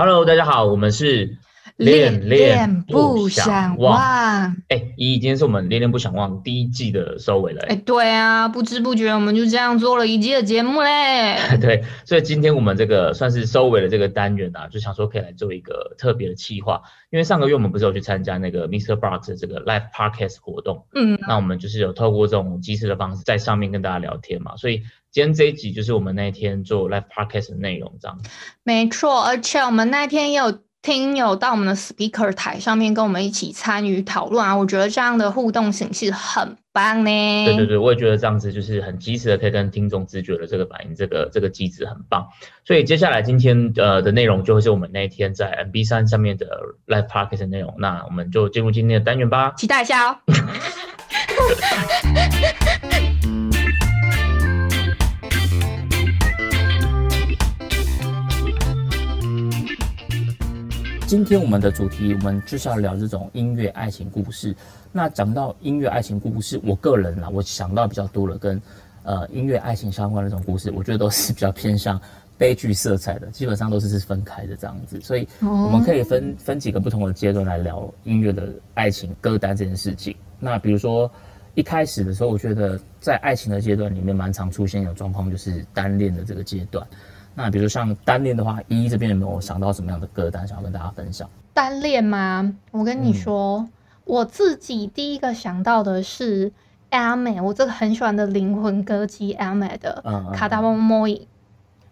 Hello，大家好，我们是恋恋不想忘。哎，姨，今天是我们恋恋不想忘第一季的收尾了。哎，对啊，不知不觉我们就这样做了一季的节目嘞。对，所以今天我们这个算是收尾的这个单元啊，就想说可以来做一个特别的企划，因为上个月我们不是有去参加那个 Mr. Box 的这个 Live Podcast 活动，嗯，那我们就是有透过这种即时的方式在上面跟大家聊天嘛，所以。今天这一集就是我们那天做 live podcast 的内容，这样。没错，而且我们那天也有听友到我们的 speaker 台上面跟我们一起参与讨论啊，我觉得这样的互动形式很棒呢。对对对，我也觉得这样子就是很及时的可以跟听众直觉的这个反应，这个这个机制很棒。所以接下来今天呃的内容就会是我们那一天在 MB 三上面的 live podcast 内容，那我们就进入今天的单元吧，期待一下哦。今天我们的主题，我们就是要聊这种音乐爱情故事。那讲到音乐爱情故事，我个人啦，我想到比较多了跟呃音乐爱情相关的这种故事，我觉得都是比较偏向悲剧色彩的，基本上都是是分开的这样子。所以我们可以分分几个不同的阶段来聊音乐的爱情歌单这件事情。那比如说一开始的时候，我觉得在爱情的阶段里面，蛮常出现有状况，就是单恋的这个阶段。那比如像单恋的话，依依这边有没有想到什么样的歌单想要跟大家分享？单恋吗？我跟你说，我自己第一个想到的是 m a 我这个很喜欢的灵魂歌姬 m a 的《卡达莫莫伊》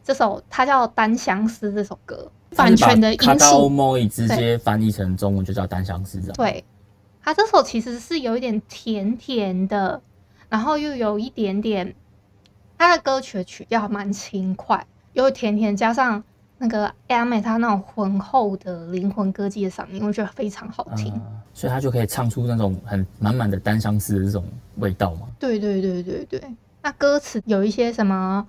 这首，它叫《单相思》这首歌，版权的音卡达莫伊直接翻译成中文就叫《单相思》这样。对，它这首其实是有一点甜甜的，然后又有一点点，它的歌曲的曲调蛮轻快。又甜甜，加上那个阿美她那种浑厚的灵魂歌姬的嗓音，我觉得非常好听。所以她就可以唱出那种很满满的单相思的这种味道嘛？对对对对对。那歌词有一些什么？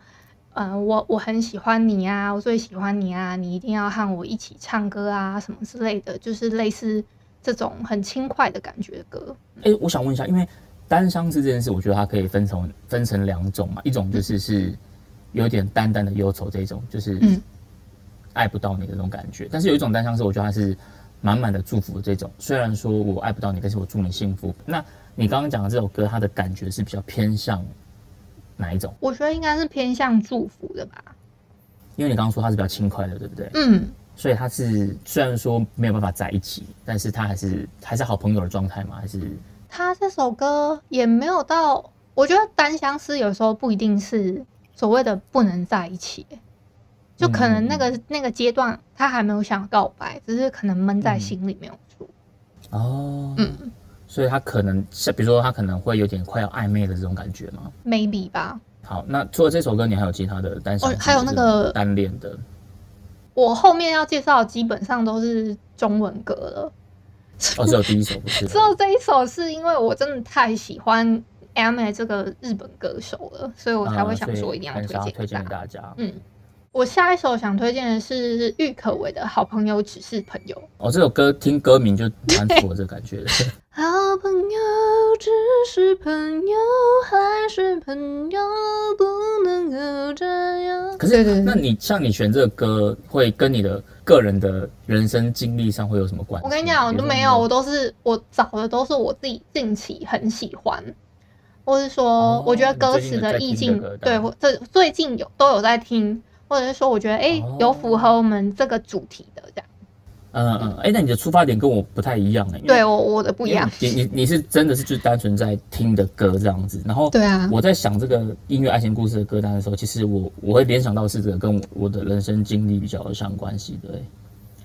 呃，我我很喜欢你啊，我最喜欢你啊，你一定要和我一起唱歌啊，什么之类的，就是类似这种很轻快的感觉的歌。哎，我想问一下，因为单相思这件事，我觉得它可以分成分成两种嘛，一种就是是。有点淡淡的忧愁，这种就是爱不到你的那种感觉。但是有一种单相思，我觉得它是满满的祝福的这种。虽然说我爱不到你，但是我祝你幸福。那你刚刚讲的这首歌，它的感觉是比较偏向哪一种？我觉得应该是偏向祝福的吧。因为你刚刚说它是比较轻快的，对不对？嗯。所以它是虽然说没有办法在一起，但是它还是还是好朋友的状态吗？还是？他这首歌也没有到，我觉得单相思有时候不一定是。所谓的不能在一起，就可能那个那个阶段他还没有想告白，只是可能闷在心里没有说。哦，嗯，所以他可能像比如说他可能会有点快要暧昧的这种感觉吗？Maybe 吧。好，那除了这首歌，你还有其他的单身？还有那个单恋的。我后面要介绍基本上都是中文歌了。哦，只有第一首不是？只有这一首是因为我真的太喜欢。M A 这个日本歌手了，所以我才会想说一定要推荐给大家。嗯，我下一首想推荐的是郁可唯的《好朋友只是朋友》。哦，这首歌听歌名就蛮符合这感觉的。好朋友只是朋友，还是朋友不能够这样。可是，那你像你选这个歌，会跟你的个人的人生经历上会有什么关系？我跟你讲，我都没有，我都是我找的都是我自己近期很喜欢。或是说，我觉得歌词的意境，对，这最近有都有在听，或者是说，我觉得哎，有符合我们这个主题的这样。嗯嗯，哎，那你的出发点跟我不太一样哎。对我我的不一样。你你你是真的是就单纯在听的歌这样子，然后对啊，我在想这个音乐爱情故事的歌单的时候，其实我我会联想到是这个跟我我的人生经历比较有相关系的。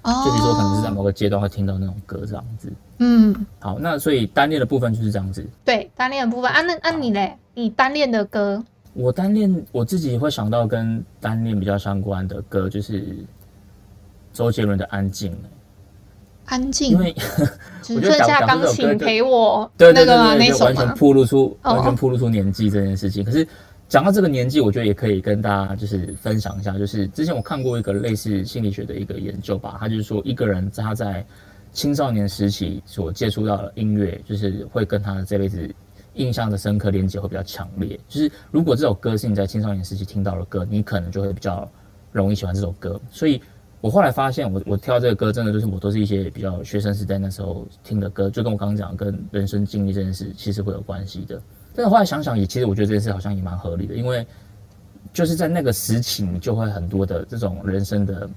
就比如说，可能是在某个阶段会听到那种歌这样子。嗯，好，那所以单恋的部分就是这样子。对，单恋的部分啊，那那你嘞？你单恋的歌？我单恋，我自己会想到跟单恋比较相关的歌，就是周杰伦的《安静》。安静，因为 只剩下钢琴陪我。对对对对，就完全暴露出完全暴露出年纪这件事情。可是。讲到这个年纪，我觉得也可以跟大家就是分享一下，就是之前我看过一个类似心理学的一个研究吧，他就是说一个人在他在青少年时期所接触到的音乐，就是会跟他这辈子印象的深刻连接会比较强烈。就是如果这首歌是你在青少年时期听到的歌，你可能就会比较容易喜欢这首歌。所以我后来发现我，我挑这个歌真的就是我都是一些比较学生时代那时候听的歌，就跟我刚刚讲跟人生经历这件事其实会有关系的。但是后来想想也，其实我觉得这件事好像也蛮合理的，因为就是在那个时期，你就会很多的这种人生的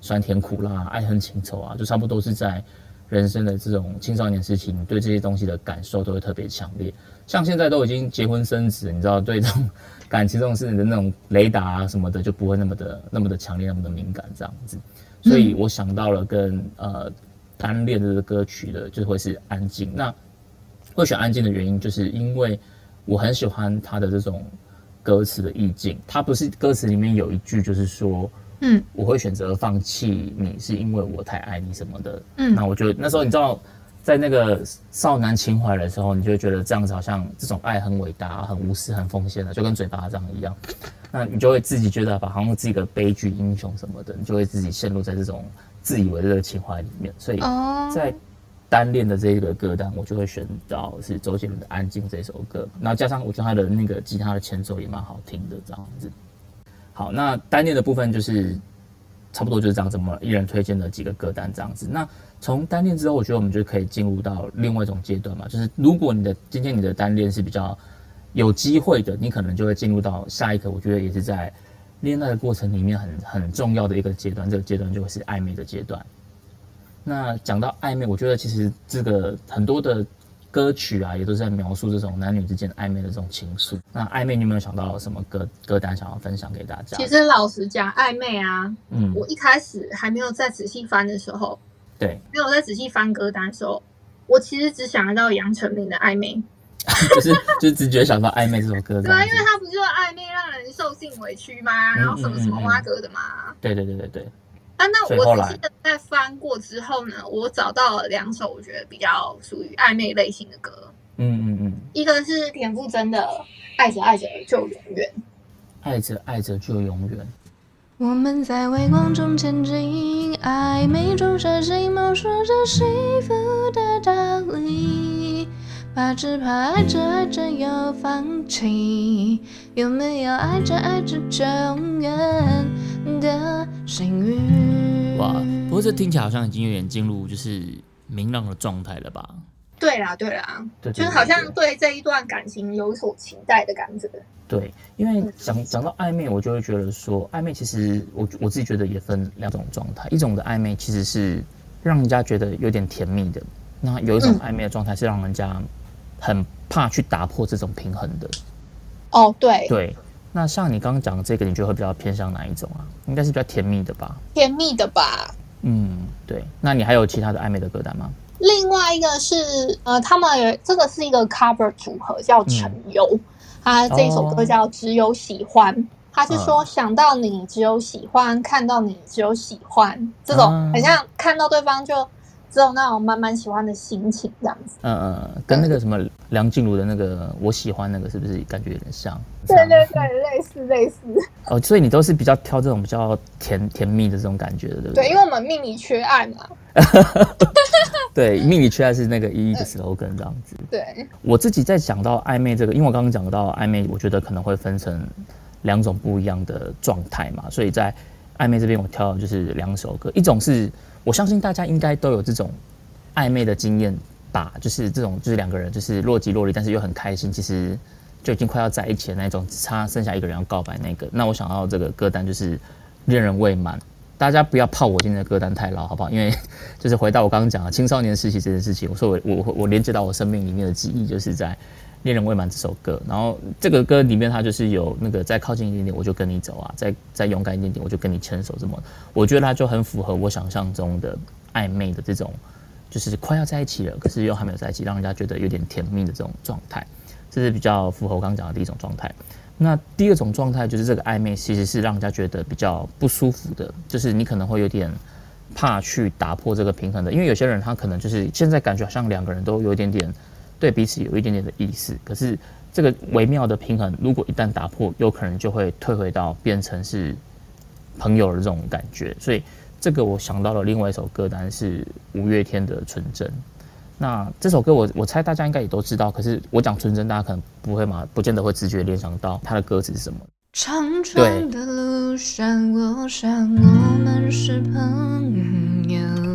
酸甜苦辣、爱恨情仇啊，就差不多是在人生的这种青少年时期，你对这些东西的感受都会特别强烈。像现在都已经结婚生子，你知道对这种。感情这种事情的那种雷达啊什么的就不会那么的那么的强烈那么的敏感这样子，所以我想到了跟呃单恋这个歌曲的就会是安静。那会选安静的原因就是因为我很喜欢他的这种歌词的意境。他不是歌词里面有一句就是说，嗯，我会选择放弃你是因为我太爱你什么的。嗯，那我觉得那时候你知道。在那个少男情怀的时候，你就会觉得这样子好像这种爱很伟大、很无私、很奉献的，就跟嘴巴这样一样。那你就会自己觉得吧，好像自己个悲剧英雄什么的，你就会自己陷入在这种自以为的情怀里面。所以在单恋的这个歌单，我就会选到是周杰伦的《安静》这首歌。然后加上我觉得他的那个吉他的前奏也蛮好听的，这样子。好，那单恋的部分就是差不多就是这样子嘛，一人推荐的几个歌单这样子。那从单恋之后，我觉得我们就可以进入到另外一种阶段嘛，就是如果你的今天你的单恋是比较有机会的，你可能就会进入到下一个，我觉得也是在恋爱的过程里面很很重要的一个阶段，这个阶段就会是暧昧的阶段。那讲到暧昧，我觉得其实这个很多的歌曲啊，也都是在描述这种男女之间暧昧的这种情愫。那暧昧，你有没有想到什么歌歌单想要分享给大家？其实老实讲，暧昧啊，嗯，我一开始还没有再仔细翻的时候。对，没有再仔细翻歌单的时候，我其实只想得到杨丞琳的《暧昧》，就是就是直觉想到《暧昧》这首歌。对啊，因为他不就是暧昧让人受尽委屈吗？然后什么什么挖歌的嘛。对对对对对。啊，那我仔细的在翻过之后呢，我找到了两首我觉得比较属于暧昧类型的歌。嗯嗯嗯。一个是田馥甄的《爱着爱着就永远》，爱着爱着就永远。我们在微光中前进，暧昧中伤心，摸索着幸福的道理。怕只怕爱着爱着又放弃，有没有爱着爱着就永远的幸运？哇，不过这听起来好像已经有点进入就是明朗的状态了吧？对啦，对啦，就是好像对这一段感情有所期待的感觉。对，因为讲讲到暧昧，我就会觉得说，暧昧其实我我自己觉得也分两种状态，一种的暧昧其实是让人家觉得有点甜蜜的，那有一种暧昧的状态是让人家很怕去打破这种平衡的。哦，对，对，那像你刚刚讲的这个，你觉得会比较偏向哪一种啊？应该是比较甜蜜的吧？甜蜜的吧？嗯，对。那你还有其他的暧昧的歌单吗？另外一个是，呃，他们有这个是一个 cover 组合，叫陈游，他这首歌叫《只有喜欢》，他是说想到你只有喜欢，看到你只有喜欢，这种很像看到对方就。只有那种慢慢喜欢的心情这样子，嗯嗯，跟那个什么梁静茹的那个我喜欢那个是不是感觉有点像？对对对，类似类似。哦，所以你都是比较挑这种比较甜甜蜜的这种感觉的，对不对？对，因为我们命里缺爱嘛。对，命里缺爱是那个一的 slogan 这样子。对，我自己在讲到暧昧这个，因为我刚刚讲到暧昧，我觉得可能会分成两种不一样的状态嘛，所以在暧昧这边我挑的就是两首歌，一种是。我相信大家应该都有这种暧昧的经验吧，就是这种就是两个人就是若即若离，但是又很开心，其实就已经快要在一起的那种，只差剩下一个人要告白那个。那我想要这个歌单就是恋人未满，大家不要怕我今天的歌单太老，好不好？因为就是回到我刚刚讲的青少年时期这件事情，我说我我我连接到我生命里面的记忆，就是在。恋人未满这首歌，然后这个歌里面它就是有那个再靠近一点点我就跟你走啊，再再勇敢一点点我就跟你牵手，这么我觉得它就很符合我想象中的暧昧的这种，就是快要在一起了，可是又还没有在一起，让人家觉得有点甜蜜的这种状态，这是比较符合我刚刚讲的第一种状态。那第二种状态就是这个暧昧其实是让人家觉得比较不舒服的，就是你可能会有点怕去打破这个平衡的，因为有些人他可能就是现在感觉好像两个人都有一点点。对彼此有一点点的意思，可是这个微妙的平衡，如果一旦打破，有可能就会退回到变成是朋友的这种感觉。所以这个我想到了另外一首歌单是五月天的《纯真》。那这首歌我我猜大家应该也都知道，可是我讲纯真，大家可能不会嘛，不见得会直觉联想到它的歌词是什么。长长的路路上，我想我们是朋友。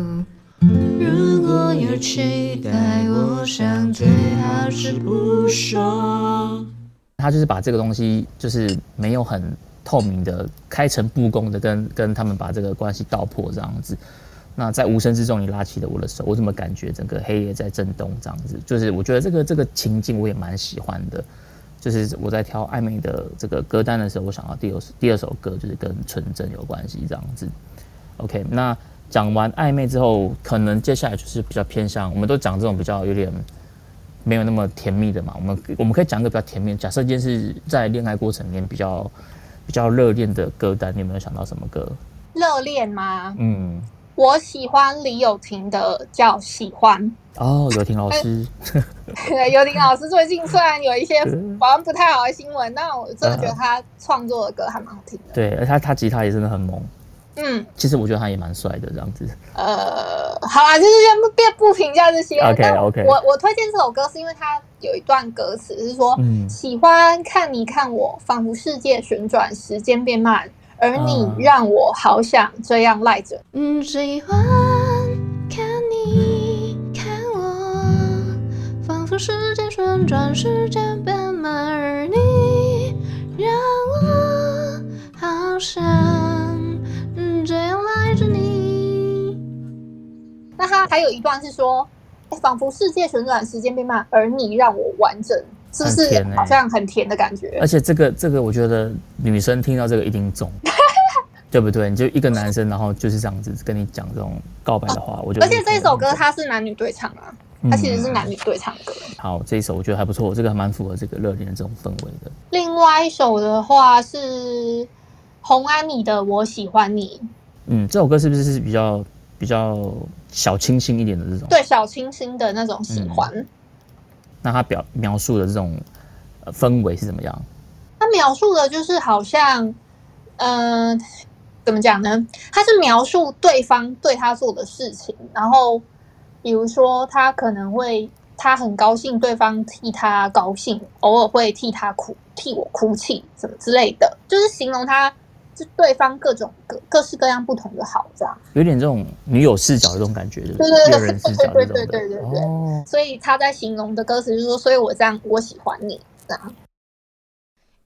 如果有期待，我想最好是不说。他就是把这个东西，就是没有很透明的开诚布公的跟跟他们把这个关系道破这样子。那在无声之中，你拉起了我的手，我怎么感觉整个黑夜在震动这样子？就是我觉得这个这个情境我也蛮喜欢的。就是我在挑暧昧的这个歌单的时候，我想到第二第二首歌就是跟纯真有关系这样子。OK，那讲完暧昧之后，可能接下来就是比较偏向，我们都讲这种比较有点没有那么甜蜜的嘛。我们我们可以讲一个比较甜蜜。假设今天是在恋爱过程里面比较比较热恋的歌单，你有没有想到什么歌？热恋吗？嗯，我喜欢李友廷的叫《喜欢》。哦，友廷老师，对，友廷老师最近虽然有一些好像不太好的新闻，但我真的觉得他创作的歌还蛮好听的。对，而他他吉他也真的很猛。嗯，其实我觉得他也蛮帅的，这样子。呃，好啊，就是先不别不评价这些。OK OK。我我推荐这首歌是因为它有一段歌词是说，喜欢看你看我，仿佛世界旋转，时间变慢，而你让我好想这样赖着。嗯，喜欢看你看我，仿佛世界旋转，时间变慢，而你让我好想。这样赖着你。那他还有一段是说，仿佛世界旋转，时间变慢，而你让我完整，是不是好像很甜的感觉？而且这个这个，我觉得女生听到这个一定中，对不对？你就一个男生，然后就是这样子跟你讲这种告白的话，我觉得。而且这首歌它是男女对唱啊，它其实是男女对唱歌。好，这一首我觉得还不错，这个还蛮符合这个热恋的这种氛围的。另外一首的话是洪安妮的《我喜欢你》。嗯，这首歌是不是是比较比较小清新一点的这种？对，小清新的那种喜欢。那他表描述的这种氛围是怎么样？他描述的就是好像，嗯，怎么讲呢？他是描述对方对他做的事情，然后比如说他可能会他很高兴对方替他高兴，偶尔会替他哭，替我哭泣，什么之类的，就是形容他。是对方各种各各式各样不同的好，这样有点这种女友视角的这种感觉，对对对，对对对对对对对。哦，所以他在形容的歌词就是说，所以我这样，我喜欢你这样。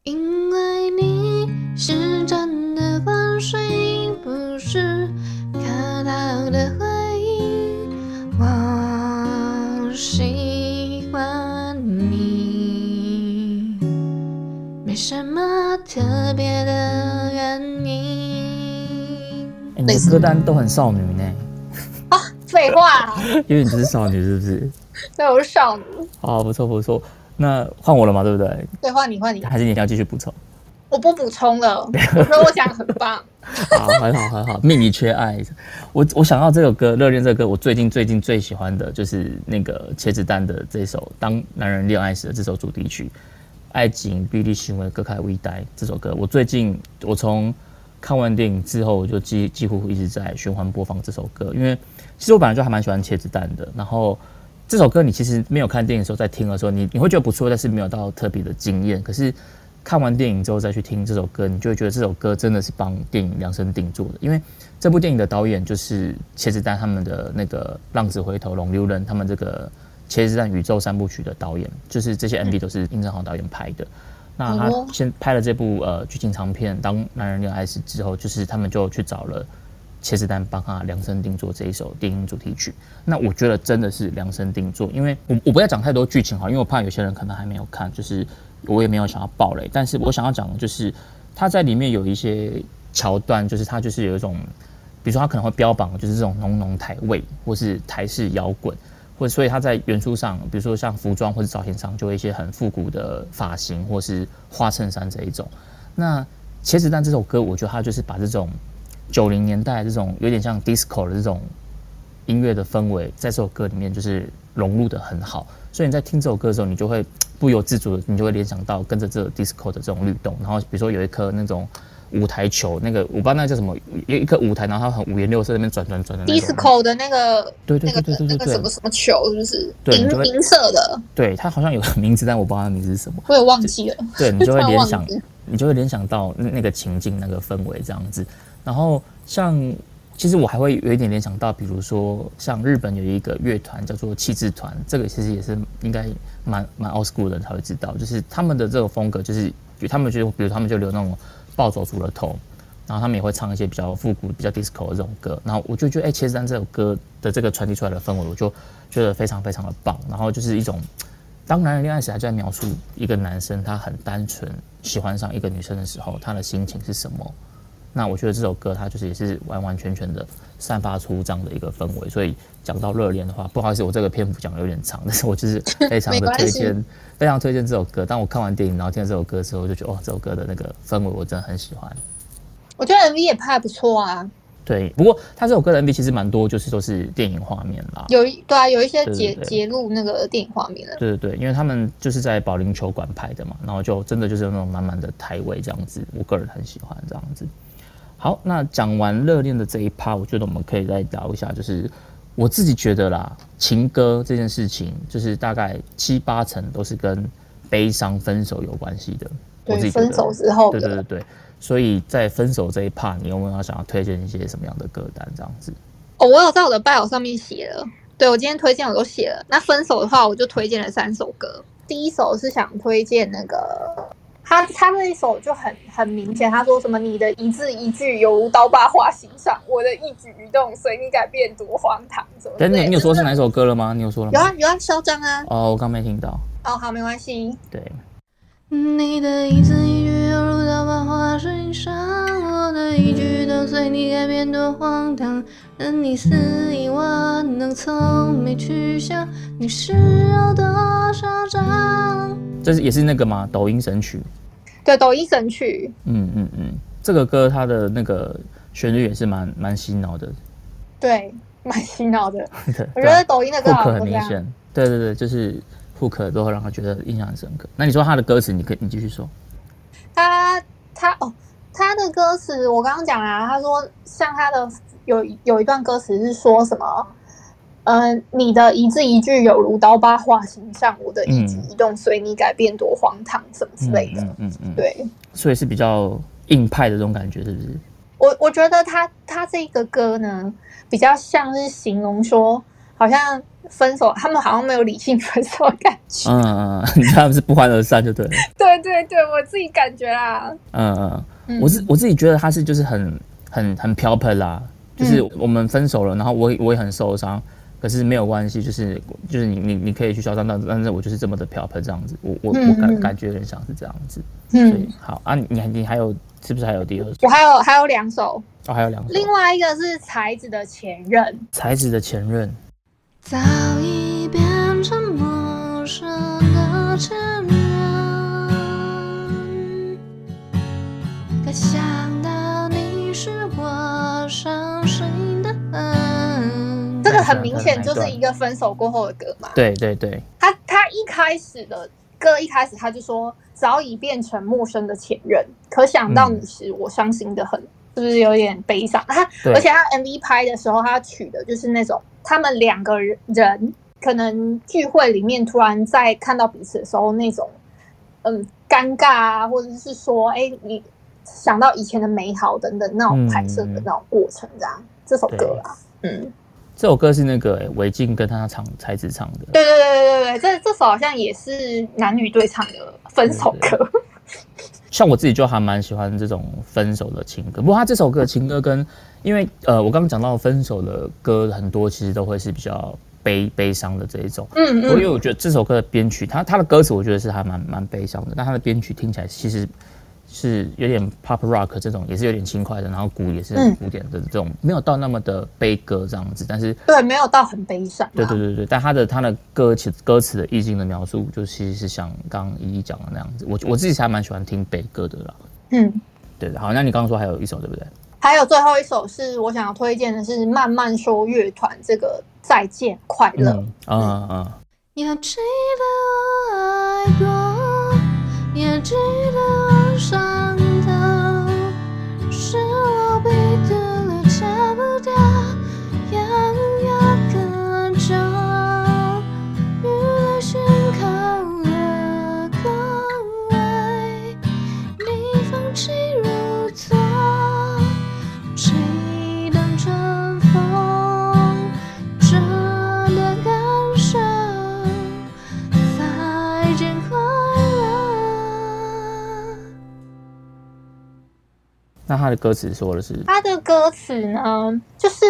因为你是真的放水，不是看到的回应，我喜没什么特别的。你的歌单都很少女呢？啊，废话，因为你是少女，是不是？对，我是少女。好，不错不错。那换我了嘛，对不对？对，换你换你。还是你要继续补充？我不补充了。我说我讲很棒。好，很好很好。命里缺爱。我我想到这首歌《热恋》这歌，我最近最近最喜欢的就是那个茄子蛋的这首《当男人恋爱时》的这首主题曲《爱情比例行为隔开微呆》这首歌。我最近我从看完电影之后，我就几几乎一直在循环播放这首歌，因为其实我本来就还蛮喜欢茄子蛋的。然后这首歌你其实没有看电影的时候在听的时候，你你会觉得不错，但是没有到特别的惊艳。可是看完电影之后再去听这首歌，你就会觉得这首歌真的是帮电影量身定做的。因为这部电影的导演就是茄子蛋他们的那个《浪子回头》《龙溜人》他们这个茄子蛋宇宙三部曲的导演，就是这些 MV 都是殷正豪导演拍的。那他先拍了这部呃剧情长片《当男人恋爱时》之后，就是他们就去找了茄子蛋帮他量身定做这一首电影主题曲。那我觉得真的是量身定做，因为我我不要讲太多剧情哈，因为我怕有些人可能还没有看，就是我也没有想要爆雷。但是我想要讲的就是他在里面有一些桥段，就是他就是有一种，比如说他可能会标榜就是这种浓浓台味或是台式摇滚。或所以他在元素上，比如说像服装或者造型上，就会一些很复古的发型，或是花衬衫这一种。那茄子蛋这首歌，我觉得他就是把这种九零年代这种有点像 disco 的这种音乐的氛围，在这首歌里面就是融入的很好。所以你在听这首歌的时候，你就会不由自主的，你就会联想到跟着这 disco 的这种律动。然后比如说有一颗那种。舞台球那个，我不知道那叫什么，有一个舞台，然后它很五颜六色，那边转转转的。disco 的那个，对对对对对对，那个什么什么球，是不是银银色的。对，它好像有个名字，但我不知道它名字是什么。我也忘记了。对你就会 联想你就会联想到那那个情境、那个氛围这样子。然后像，其实我还会有一点联想到，比如说像日本有一个乐团叫做气质团，这个其实也是应该蛮蛮 old school 的人才会知道，就是他们的这种风格，就是他们就比如他们就留那种暴走族的头，然后他们也会唱一些比较复古、比较 disco 的这种歌，然后我就觉得，哎，其实这首歌的这个传递出来的氛围，我就觉得非常非常的棒。然后就是一种，当男人恋爱时，还在描述一个男生他很单纯喜欢上一个女生的时候，他的心情是什么。那我觉得这首歌它就是也是完完全全的散发出这样的一个氛围，所以讲到热恋的话，不好意思，我这个篇幅讲的有点长，但是我就是非常的推荐，非常推荐这首歌。当我看完电影然后听了这首歌之后，我就觉得哦，这首歌的那个氛围我真的很喜欢。我觉得 MV 也拍的不错啊。对，不过他这首歌的 MV 其实蛮多，就是都是电影画面啦。有对啊，有一些截截录那个电影画面的。对对对，因为他们就是在保龄球馆拍的嘛，然后就真的就是那种满满的台位这样子，我个人很喜欢这样子。好，那讲完热恋的这一趴，我觉得我们可以再聊一下，就是我自己觉得啦，情歌这件事情，就是大概七八成都是跟悲伤分手有关系的。对，分手之后。对对对对，所以在分手这一趴，你有没有想要推荐一些什么样的歌单这样子？哦，我有在我的 bio 上面写了，对我今天推荐我都写了。那分手的话，我就推荐了三首歌。第一首是想推荐那个。他他那一首就很很明显，他说什么你的一字一句犹如刀疤划心上，我的一举一动随你改变多荒唐。等等，你有说是哪首歌了吗？你有说了？有啊有啊，嚣张啊！哦，我刚没听到。哦，好，没关系。对。你的一字一句犹如刀疤划心上，我的一举一动随你改变多荒唐。任你肆意玩弄，从没去想你是有多嚣张。这是也是那个吗？抖音神曲。对，抖音神曲。嗯嗯嗯，这个歌它的那个旋律也是蛮蛮洗脑的。对，蛮洗脑的。我觉得抖音的歌很明显。对对对，就是 hook 都会让他觉得印象很深刻。那你说他的歌词，你可以你继续说。他他哦，他的歌词我刚刚讲啊，他说像他的有有一段歌词是说什么？嗯，你的一字一句有如刀疤划心上，我的一举一动随你改变多荒唐，什么之类的。嗯嗯嗯，对，所以是比较硬派的这种感觉，是不是？我我觉得他他这个歌呢，比较像是形容说，好像分手，他们好像没有理性分手的感觉。嗯嗯，你他们是不欢而散，就对了。对对对，我自己感觉啊。嗯嗯，我自我自己觉得他是就是很很很飘飘啦，就是我们分手了，然后我我也很受伤。可是没有关系，就是就是你你你可以去嚣张，但但是我就是这么的漂泊这样子，我我我感感觉有点像是这样子，嗯，好啊，你你还有是不是还有第二首？我还有还有两首。哦，还有两首，另外一个是才子的前任，才子的前任，早已变成陌生的前任，可想到你是我伤心。这个很明显就是一个分手过后的歌嘛。对对对，他他一开始的歌一开始他就说早已变成陌生的前任，可想到你时我伤心的很，是不是有点悲伤？他而且他 MV 拍的时候，他取的就是那种他们两个人可能聚会里面突然在看到彼此的时候那种嗯尴尬啊，或者是说哎你想到以前的美好等等那种拍摄的那种过程这样。这首歌啊，嗯。这首歌是那个韦静跟他唱才子唱的。对对对对对对，这这首好像也是男女对唱的分手歌。像我自己就还蛮喜欢这种分手的情歌。不过他这首歌的情歌跟，因为呃，我刚刚讲到分手的歌很多，其实都会是比较悲悲伤的这一种。嗯嗯。因为我觉得这首歌的编曲，它它的歌词我觉得是还蛮蛮悲伤的，但它的编曲听起来其实。是有点 pop rock 这种，也是有点轻快的，然后鼓也是很古典的这种，没有到那么的悲歌这样子，但是对，没有到很悲伤。对对对对，但他的他的歌词歌词的意境的描述，就其实是像刚刚依依讲的那样子。我我自己还蛮喜欢听悲歌的啦。嗯，对的。好，那你刚刚说还有一首对不对？还有最后一首是我想要推荐的是慢慢说乐团这个再见快乐。啊啊！要。记得我爱过，也记得。伤的是我逼得他的歌词说的是，他的歌词呢，就是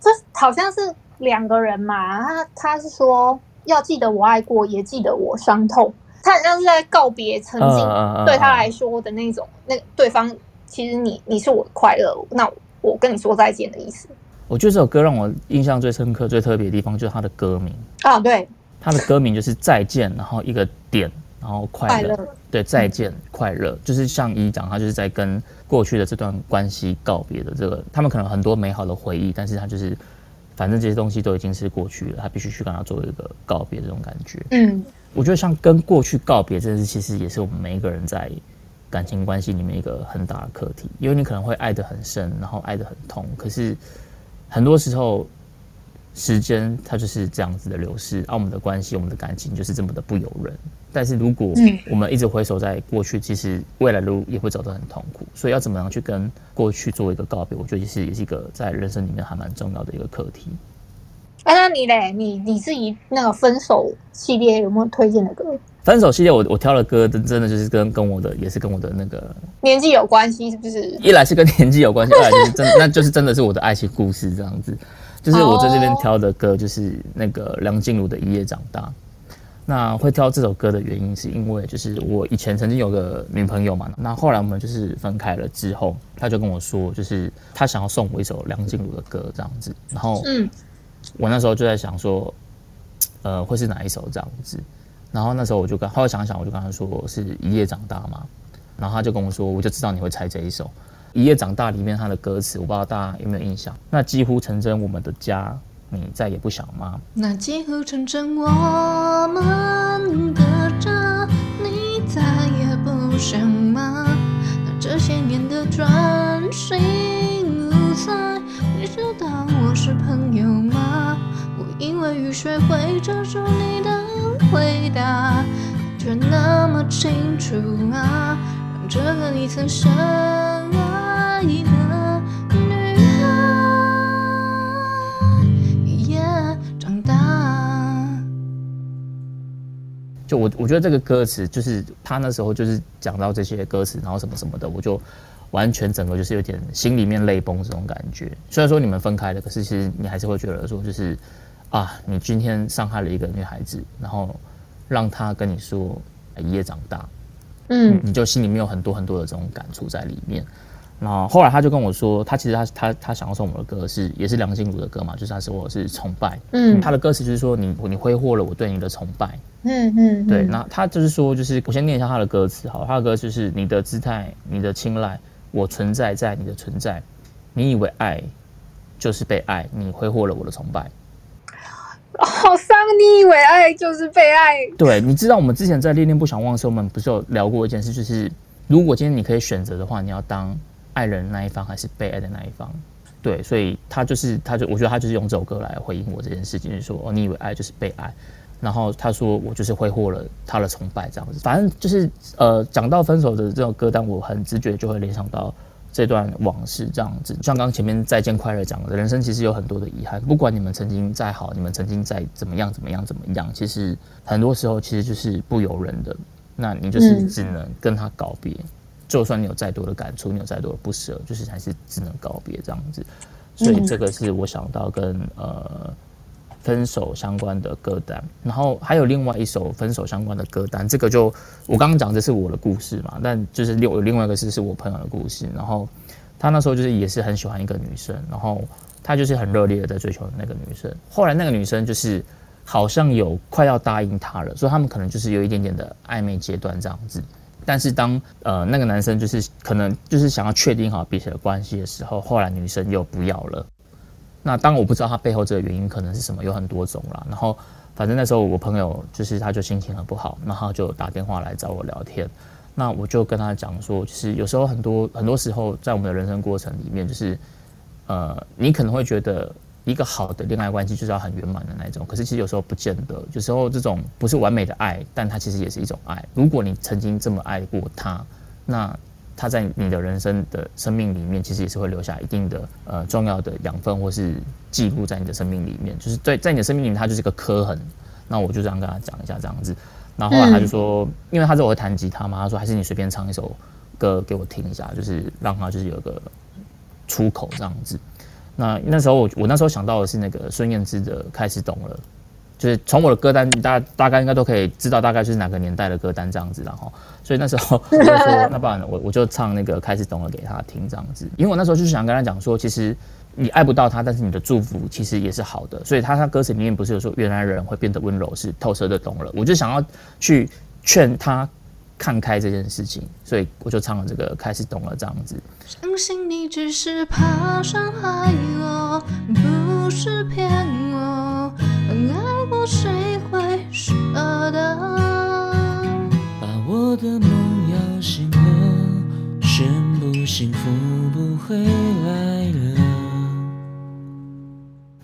这好像是两个人嘛，他他是说要记得我爱过，也记得我伤痛，他好像是在告别曾经对他来说的那种，那对方其实你你是我的快乐，那我跟你说再见的意思。我觉得这首歌让我印象最深刻、最特别的地方就是它的歌名。啊，对，它的歌名就是再见，然后一个点，然后快乐，对，再见，快乐，就是像一讲，他就是在跟过去的这段关系告别的这个，他们可能很多美好的回忆，但是他就是反正这些东西都已经是过去了，他必须去跟他做一个告别这种感觉。嗯，我觉得像跟过去告别这件事，其实也是我们每一个人在感情关系里面一个很大的课题，因为你可能会爱得很深，然后爱得很痛，可是。很多时候，时间它就是这样子的流逝，而我们的关系、我们的感情就是这么的不由人。但是如果我们一直回首在过去，其实未来的路也会走得很痛苦。所以要怎么样去跟过去做一个告别，我觉得也是也是一个在人生里面还蛮重要的一个课题。哎，那你嘞？你你自己那个分手系列有没有推荐的歌？分手系列，我我挑的歌真真的就是跟跟我的也是跟我的那个年纪有关系，是不是？一来是跟年纪有关系，二来就是真 那就是真的是我的爱情故事这样子。就是我在这边挑的歌，就是那个梁静茹的《一夜长大》。那会挑这首歌的原因，是因为就是我以前曾经有个女朋友嘛，那后来我们就是分开了之后，她就跟我说，就是她想要送我一首梁静茹的歌这样子。然后，嗯，我那时候就在想说，呃，会是哪一首这样子？然后那时候我就跟后来想想，我就跟她说是一夜长大嘛。然后她就跟我说，我就知道你会猜这一首《一夜长大》里面他的歌词，我不知道大家有没有印象。那几乎成真，我们的家，你再也不想吗？那几乎成真，我们的家，你再也不想吗？那这些年的专心无猜，你知道我是朋友吗？我因为雨水会遮住你的。回答却那么清楚啊，这个你曾深爱的女孩也长大。就我，我觉得这个歌词就是他那时候就是讲到这些歌词，然后什么什么的，我就完全整个就是有点心里面泪崩这种感觉。虽然说你们分开了，可是其实你还是会觉得说就是。啊，你今天伤害了一个女孩子，然后让她跟你说一夜长大，嗯，你就心里面有很多很多的这种感触在里面。然后后来他就跟我说，他其实他他他想要送我的歌是也是梁静茹的歌嘛，就是他是我是崇拜，嗯，他的歌词就是说你你挥霍了我对你的崇拜，嗯嗯，对，那他就是说就是我先念一下他的歌词，好，他的歌就是你的姿态，你的青睐，我存在在你的存在，你以为爱就是被爱，你挥霍了我的崇拜。好伤！你以为爱就是被爱？对，你知道我们之前在恋恋不想忘的时候，我们不是有聊过一件事，就是如果今天你可以选择的话，你要当爱人那一方还是被爱的那一方？对，所以他就是他就我觉得他就是用这首歌来回应我这件事情，就是说哦，你以为爱就是被爱，然后他说我就是挥霍了他的崇拜这样子，反正就是呃讲到分手的这首歌单，我很直觉就会联想到。这段往事这样子，像刚前面再见快乐讲的，人生其实有很多的遗憾。不管你们曾经再好，你们曾经再怎么样怎么样怎么样，其实很多时候其实就是不由人的。那你就是只能跟他告别，就算你有再多的感触，你有再多的不舍，就是还是只能告别这样子。所以这个是我想到跟呃。分手相关的歌单，然后还有另外一首分手相关的歌单，这个就我刚刚讲这是我的故事嘛，但就是另有另外一个是是我朋友的故事，然后他那时候就是也是很喜欢一个女生，然后他就是很热烈的在追求那个女生，后来那个女生就是好像有快要答应他了，所以他们可能就是有一点点的暧昧阶段这样子，但是当呃那个男生就是可能就是想要确定好彼此的关系的时候，后来女生又不要了。那当我不知道他背后这个原因可能是什么，有很多种啦。然后反正那时候我朋友就是他就心情很不好，然后就打电话来找我聊天。那我就跟他讲说，就是有时候很多很多时候在我们的人生过程里面，就是呃，你可能会觉得一个好的恋爱关系就是要很圆满的那种，可是其实有时候不见得。有时候这种不是完美的爱，但它其实也是一种爱。如果你曾经这么爱过他，那。他在你的人生的生命里面，其实也是会留下一定的呃重要的养分，或是记录在你的生命里面。就是在，在你的生命里面，他就是个刻痕。那我就这样跟他讲一下这样子。然后后来他就说，因为他知道我会弹吉他嘛，他说还是你随便唱一首歌给我听一下，就是让他就是有个出口这样子。那那时候我我那时候想到的是那个孙燕姿的《开始懂了》，就是从我的歌单大大概应该都可以知道大概是哪个年代的歌单这样子，然后所以那时候我就说那不然我我就唱那个《开始懂了》给他听这样子，因为我那时候就是想跟他讲说，其实你爱不到他，但是你的祝福其实也是好的，所以他他歌词里面不是有说原来人会变得温柔，是透彻的懂了，我就想要去劝他。看开这件事情，所以我就唱了这个，开始懂了这样子。相信你只是怕伤害我，不是骗我，爱过谁会舍得？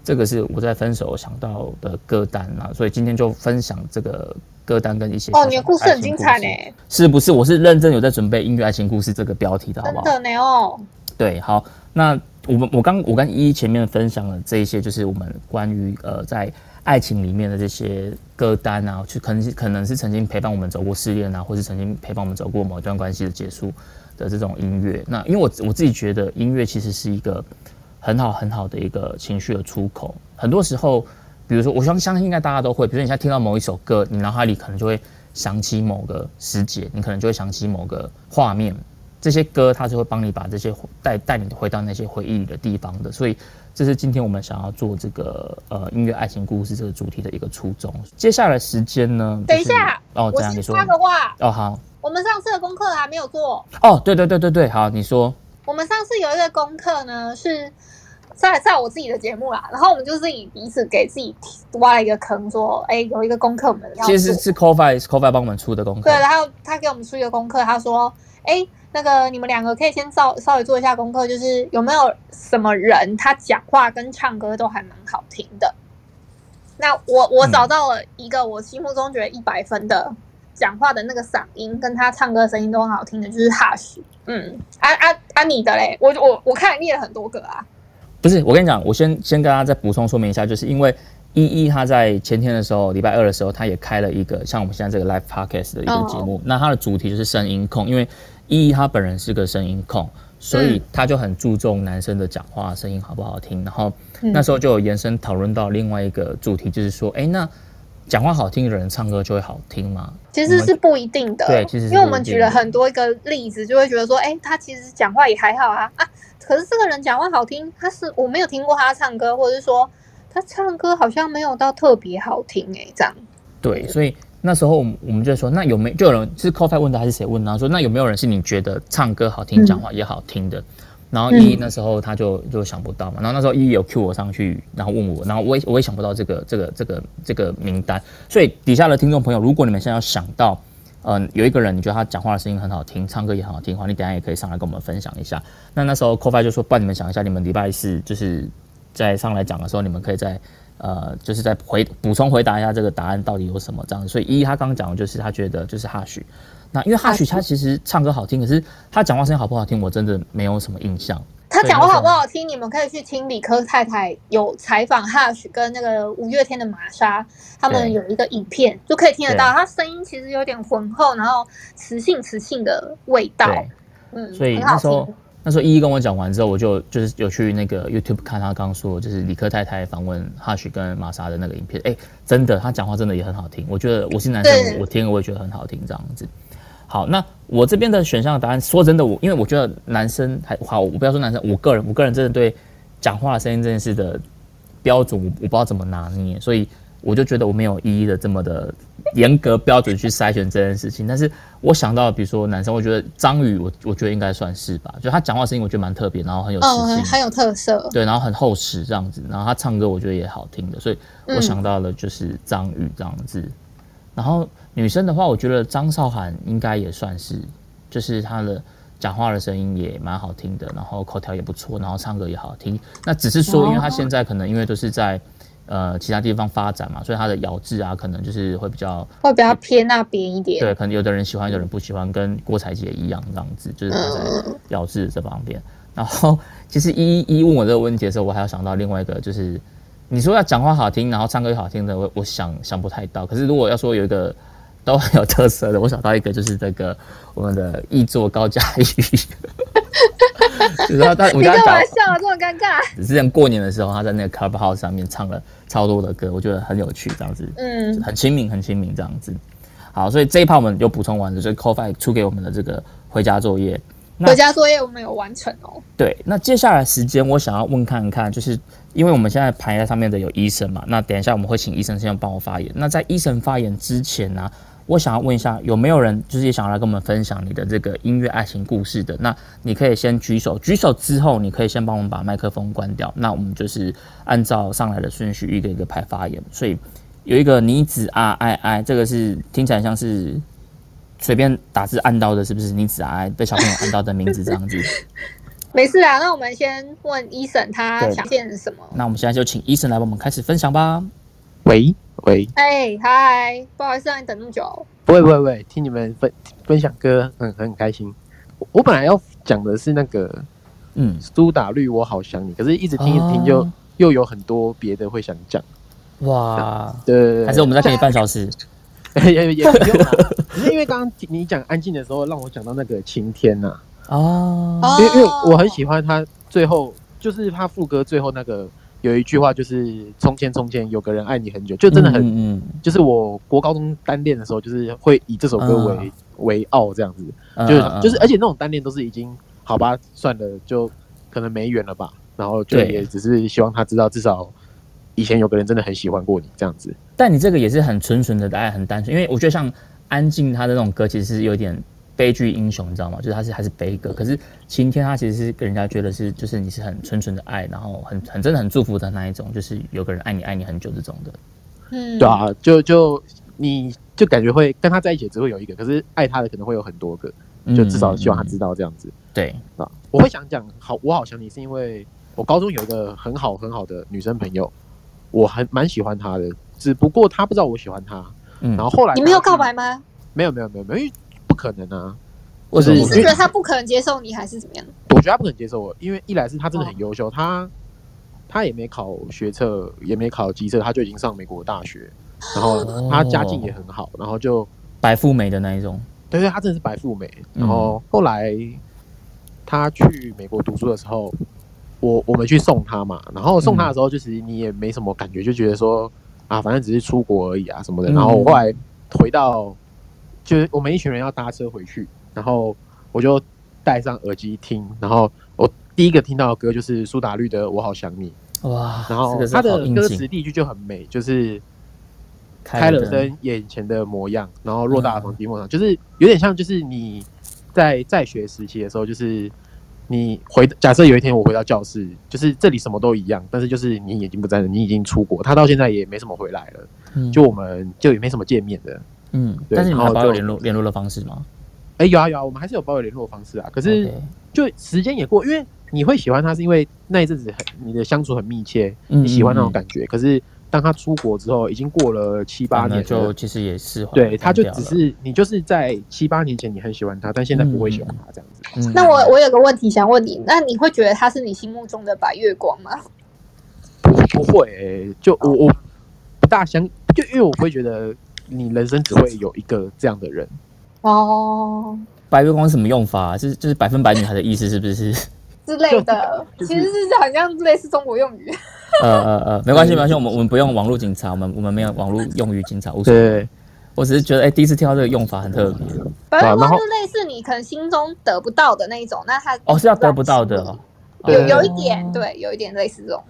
这个是我在分手想到的歌单啊，所以今天就分享这个。歌单跟一些哦，你的故事很精彩呢，是不是？我是认真有在准备音乐爱情故事这个标题的，好不好？真的呢哦。对，好，那我们我刚我跟依依前面分享了这一些，就是我们关于呃在爱情里面的这些歌单啊，去可能可能是曾经陪伴我们走过失恋啊，或是曾经陪伴我们走过某一段关系的结束的这种音乐。那因为我我自己觉得音乐其实是一个很好很好的一个情绪的出口，很多时候。比如说，我相相信应该大家都会。比如说，你现在听到某一首歌，你脑海里可能就会想起某个时节，你可能就会想起某个画面。这些歌，它就会帮你把这些带带你回到那些回忆里的地方的。所以，这是今天我们想要做这个呃音乐爱情故事这个主题的一个初衷。接下来时间呢？等一下哦，这样你说插个话哦，好。我们上次的功课还没有做哦，对对对对对，好，你说。我们上次有一个功课呢是。在在我自己的节目啦，然后我们就是以彼此给自己挖了一个坑，说，哎，有一个功课我们要其实是 c o f i c o f i 帮我们出的功课。对，然后他给我们出一个功课，他说，哎，那个你们两个可以先稍稍微做一下功课，就是有没有什么人他讲话跟唱歌都还蛮好听的。那我我找到了一个我心目中觉得一百分的讲话的那个嗓音，跟他唱歌声音都很好听的，就是 Hush。嗯，啊啊啊，你的嘞？我我我看你列了很多个啊。不是，我跟你讲，我先先跟大家再补充说明一下，就是因为依依他在前天的时候，礼拜二的时候，他也开了一个像我们现在这个 live podcast 的一个节目，那他的主题就是声音控，因为依依他本人是个声音控，所以他就很注重男生的讲话声音好不好听，然后那时候就有延伸讨论到另外一个主题，就是说，哎，那讲话好听的人唱歌就会好听吗？其实是不一定的，对，其实因为我们举了很多一个例子，就会觉得说，哎，他其实讲话也还好啊啊。可是这个人讲话好听，他是我没有听过他唱歌，或者是说他唱歌好像没有到特别好听哎，这样。对，所以那时候我们就说，那有没就有人是 c o f i 问的还是谁问的？说那有没有人是你觉得唱歌好听、讲话也好听的？然后一那时候他就就想不到嘛。然后那时候一有 Q 我上去，然后问我，然后我也我也想不到这个这个这个这个名单。所以底下的听众朋友，如果你们现在要想到。嗯，有一个人，你觉得他讲话的声音很好听，唱歌也很好听的话，你等下也可以上来跟我们分享一下。那那时候 c o f i 就说，帮你们想一下，你们礼拜四就是在上来讲的时候，你们可以在呃，就是在回补充回答一下这个答案到底有什么这样。所以依依他刚刚讲的就是他觉得就是哈许，那因为哈许他其实唱歌好听，可是他讲话声音好不好听，我真的没有什么印象。他讲话好不好听？你们可以去听理科太太有采访 Hush 跟那个五月天的玛莎，他们有一个影片，就可以听得到。他声音其实有点浑厚，然后磁性磁性的味道。嗯，所以那时候那时候依依跟我讲完之后，我就就是有去那个 YouTube 看他刚说，就是理科太太访问 Hush 跟玛莎的那个影片。哎，真的，他讲话真的也很好听。我觉得我是男生，我听我也觉得很好听，这样子。好，那我这边的选项的答案，说真的，我因为我觉得男生还好，我不要说男生，我个人，我个人真的对讲话声音这件事的标准，我我不知道怎么拿捏，所以我就觉得我没有一一的这么的严格标准去筛选这件事情。但是我想到，比如说男生，我觉得张宇，我我觉得应该算是吧，就他讲话声音，我觉得蛮特别，然后很有很有特色，对，然后很厚实这样子，然后他唱歌，我觉得也好听的，所以我想到了就是张宇这样子，然后。女生的话，我觉得张韶涵应该也算是，就是她的讲话的声音也蛮好听的，然后口条也不错，然后唱歌也好听。那只是说，因为她现在可能因为都是在呃其他地方发展嘛，所以她的咬字啊，可能就是会比较会比较偏那边一点。对，可能有的人喜欢，有人不喜欢，跟郭采洁一样这样子，就是在咬字这方面。然后其实一一问我这个问题的时候，我还要想到另外一个，就是你说要讲话好听，然后唱歌又好听的，我我想想不太到。可是如果要说有一个。都很有特色的。我想到一个就是这个我们的译作高佳宇，就是他他我你跟他讲干嘛，笑？这么尴尬？之前过年的时候他在那个 Clubhouse 上面唱了超多的歌，我觉得很有趣，这样子。嗯，很亲民，很亲民这样子。好，所以这一趴我们就补充完了，就是 c o f i 出给我们的这个回家作业。那回家作业我们有完成哦。对，那接下来时间我想要问看看，就是因为我们现在排在上面的有医生嘛，那等一下我们会请医生先帮我发言。那在医生发言之前呢、我想要问一下，有没有人就是也想要来跟我们分享你的这个音乐爱情故事的？那你可以先举手，举手之后你可以先帮我们把麦克风关掉。那我们就是按照上来的顺序一个一个排发言。所以有一个妮子啊爱爱，这个是听起来像是随便打字按到的，是不是？妮子啊爱被小朋友按到的名字这样子。没事啊，那我们先问医生他对想见什么。那我们现在就请医生来帮我们开始分享吧。喂喂，哎，嗨，不好意思让你等那么久。不会不会不会，听你们分分享歌很很开心。我我本来要讲的是那个嗯，苏打绿，我好想你，可是一直听一直听就、哦又有很多别的会想讲。哇，对对对，还是我们再给你半小时。也也也不用啦。只是因为刚刚你讲安静的时候，让我讲到那个晴天呐、啊，哦因为因为我很喜欢他最后就是他副歌最后那个有一句话就是从前从前有个人爱你很久，就真的很、嗯嗯就是我国高中单恋的时候，就是会以这首歌为、为傲这样子。嗯，就是嗯就是，而且那种单恋都是已经好吧，算了，就可能没缘了吧。然后就也只是希望他知道，至少以前有个人真的很喜欢过你这样子。但你这个也是很纯纯的爱，很单纯。因为我觉得像安静他的那种歌，其实是有点悲剧英雄，你知道吗？就是他是还是悲歌，可是晴天他其实是给人家觉得是就是你是很纯纯的爱，然后很很真的很祝福的那一种，就是有个人爱你爱你很久这种的。嗯，对啊，就就你就感觉会跟他在一起只会有一个，可是爱他的可能会有很多个，就至少希望他知道。这样子对，啊。我会想讲好，我好想你是因为我高中有一个很好很好的女生朋友，我很蛮喜欢她的，只不过她不知道我喜欢她。嗯然后后来你没有告白吗？没有没有没有没有，因为不可能啊。为什么不可以你是觉得他不可能接受你，还是怎么样？我觉得他不可能接受我，因为一来是他真的很优秀，他他也没考学测，也没考机测，他就已经上美国大学，然后他家境也很好，然后就白富美的那一种。对对，他真的是白富美。嗯然后后来他去美国读书的时候，我我们去送他嘛，然后送他的时候，就是你也没什么感觉，就觉得说啊，反正只是出国而已啊什么的。嗯然后我后来回到，就是我们一群人要搭车回去，然后我就戴上耳机听，然后我第一个听到的歌就是苏打绿的《我好想你》，哇，然后他的歌词第一句就很美，就是。开了灯灯，眼前的模样，然后偌大的房积木上，就是有点像，就是你在在学时期的时候，就是你回假设有一天我回到教室，就是这里什么都一样，但是就是你已经不在了，你已经出国，他到现在也没什么回来了，嗯就我们就也没什么见面的。嗯，对但是你们还保有然后就联络联络的方式吗？哎、有啊有啊，我们还是有保有联络方式啊，可是就时间也过，因为你会喜欢他，是因为那一阵子很你的相处很密切，嗯你喜欢那嗯种感觉。可是当他出国之后，已经过了七八年了，就其实也释怀，对，他就只是你就是在七八年前你很喜欢他，但现在不会喜欢他这样子。嗯那我我有个问题想问你，那你会觉得他是你心目中的白月光吗？不不会、欸，就我我不大相，就因为我会觉得你人生只会有一个这样的人。哦白月光是什么用法啊？是就是百分百女孩的意思是不是？之类的，就是其实是好像类似中国用语。呃呃呃，没关系没关系，我们我们不用网络警察，我们我们没有网络用语警察，无所谓。对，我只是觉得，哎、第一次听到这个用法很特别。白月光就类似你可能心中得不到的那一种，那他哦，是要得不到的、哦。有有一点，对，有一点类似这种，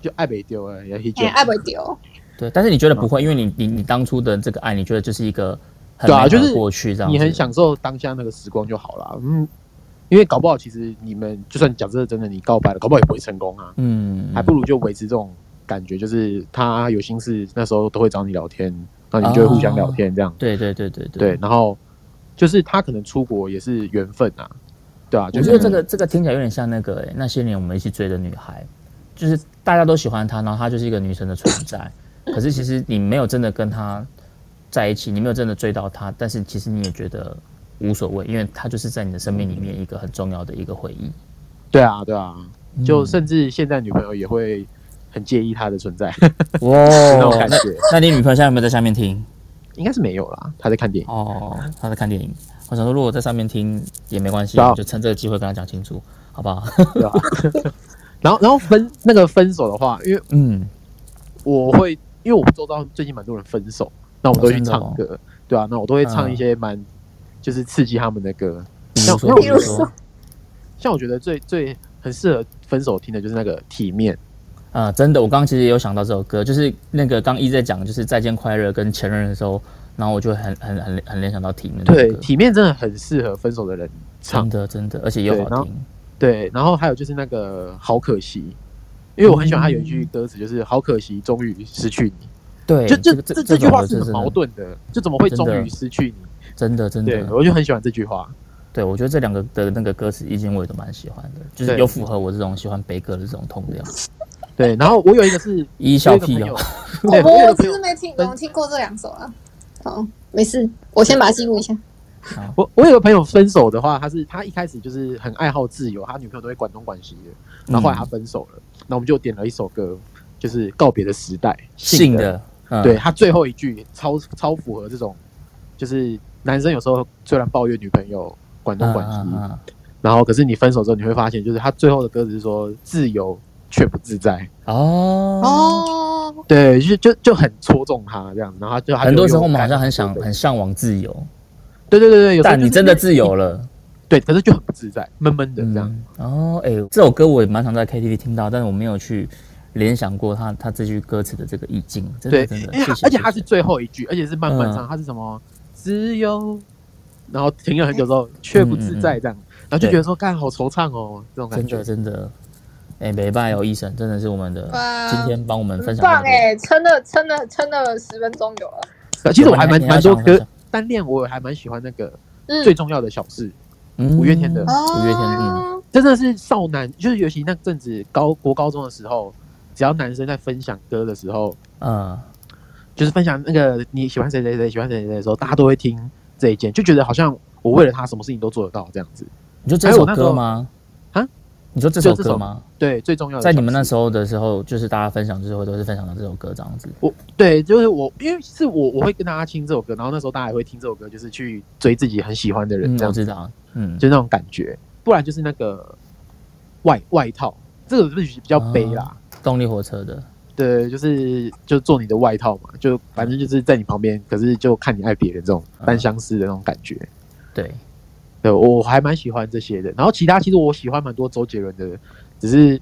就爱被丢啊，也就哎，爱不会丢。对，但是你觉得不会，因为你你你当初的这个爱，你觉得就是一个很对啊，就是过去这样。你很享受当下那个时光就好了。嗯，因为搞不好其实你们就算讲这个真的，你告白了，搞不好也不会成功啊。嗯，还不如就维持这种感觉，就是他有心事，那时候都会找你聊天，然后你们就会互相聊天这样。对对对对对对，然后就是他可能出国也是缘分啊，对啊，就是我觉得这个这个听起来有点像那个、哎那些年我们一起追的女孩，就是大家都喜欢她，然后她就是一个女神的存在。可是其实你没有真的跟他在一起，你没有真的追到他，但是其实你也觉得无所谓，因为他就是在你的生命里面一个很重要的一个回忆。对啊，对啊，就嗯甚至现在女朋友也会很介意他的存在，哇那种感觉。那你女朋友现在有没有在下面听？应该是没有啦，她在看电影。哦，她在看电影。我想说，如果在上面听也没关系，就趁这个机会跟他讲清楚，好不好？对 吧？然后然后分那个分手的话，因为嗯，我会，因为我们周遭最近蛮多人分手，那我们都去唱哦歌，对啊，那我都会唱嗯一些蛮就是刺激他们的歌。像我觉得比如说，像我觉得最最很适合分手听的就是那个体面，啊、真的，我刚刚其实也有想到这首歌，就是那个刚一直在讲就是再见快乐跟前任的时候，然后我就很很很很联想到体面对，体面真的很适合分手的人唱真。的真的，而且又好听。对，然后还有就是那个好可惜，因为我很喜欢他有一句歌词，就是好可惜，终于失去你。对，就这个这这句话是很矛盾的，就怎么会终于失去你？真的真对，的，我就很喜欢这句话。对我觉得这两个的那个歌词意境我也都蛮喜欢的，就是有符合我这种喜欢悲歌的这种痛调。对，然后我有一个是一我笑屁友，对，我我其实没听，我听过这两首啊。好，没事，我先把它记录一下。我我有个朋友分手的话，他是他一开始就是很爱好自由，他女朋友都会管东管西的，然后后来他分手了，那、我们就点了一首歌，就是告别的时代，的，信的，嗯对，他最后一句超超符合这种，就是男生有时候虽然抱怨女朋友管东嗯管西，嗯嗯然后可是你分手之后你会发现，就是他最后的歌词是说自由却不自在，哦。哦，对，就就就很戳中他这样，然后就他就很多时候用我们好像很想很向往自由，对对对对，有但你真的自由了，对，可是就很不自在，闷闷的这样。嗯哦，哎、这首歌我也蛮常在 KTV 听到，但是我没有去联想过他他这句歌词的这个意境，真的对，真的，因为而且他是最后一句，而且是慢慢唱，嗯。它是什么只有，然后停了很久之后却不自在这样，然后就觉得说干好惆怅哦，这种感觉真的。真的，哎、没拜哦，医生真的是我们的哇今天帮我们分享这个棒哎，撑了撑了撑了十分钟有了。呃其实我还蛮蛮多歌单恋，我还蛮喜欢那个嗯。最重要的小事，嗯五月天的哦五月天嗯真的是少男，就是尤其那阵子高国高中的时候，只要男生在分享歌的时候，嗯，就是分享那个你喜欢谁谁谁喜欢谁谁谁的时候，大家都会听这一件，就觉得好像我为了他什么事情都做得到这样子。你说这首歌吗？啊？你说这首首歌吗？对，最重要的在你们那时候的时候，就是大家分享之后都是分享到这首歌这样子。我对，就是我，因为是我我会跟大家听这首歌，然后那时候大家也会听这首歌，就是去追自己很喜欢的人，嗯，这样子，我知道，嗯，就那种感觉。不然就是那个外外套，这个是比较悲啦。动力火车的，对，就是就做你的外套嘛，就反正就是在你旁边，可是就看你爱别人这种嗯单相思的那种感觉。对，对我还蛮喜欢这些的。然后其他其实我喜欢蛮多周杰伦的，只是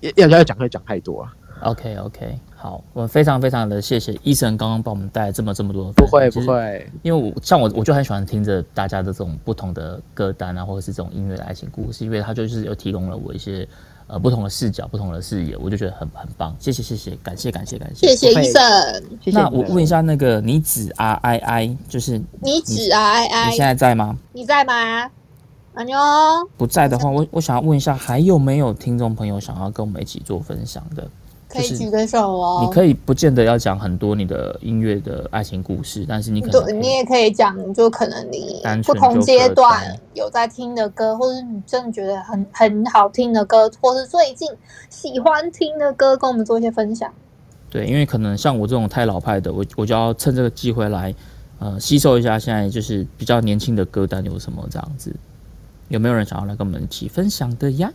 要要要讲会讲太多啊。OK OK，好，我非常非常的谢谢医生刚刚帮我们带来这么这么多的不会不会，因为我像我我就很喜欢听着大家的这种不同的歌单啊，或者是这种音乐的爱情故事，因为它就是有提供了我一些呃不同的视角、不同的视野，我就觉得很很棒。谢谢谢谢，感谢感谢感谢。谢谢医生，那我问一下，那个你子 R I I，就是你指啊哎你哎现，在在吗？你在吗？安妞，不在的话，我我想要问一下，还有没有听众朋友想要跟我们一起做分享的？就是可以举个手哦。你可以不见得要讲很多你的音乐的爱情故事，但是你可能可对，你也可以讲，就可能你单不同纯阶段有在听的歌，或是你真的觉得很很好听的歌，或是最近喜欢听的歌，跟我们做一些分享。对，因为可能像我这种太老派的，我我就要趁这个机会来，呃，吸收一下现在就是比较年轻的歌单有什么这样子。有没有人想要来跟我们一起分享的呀？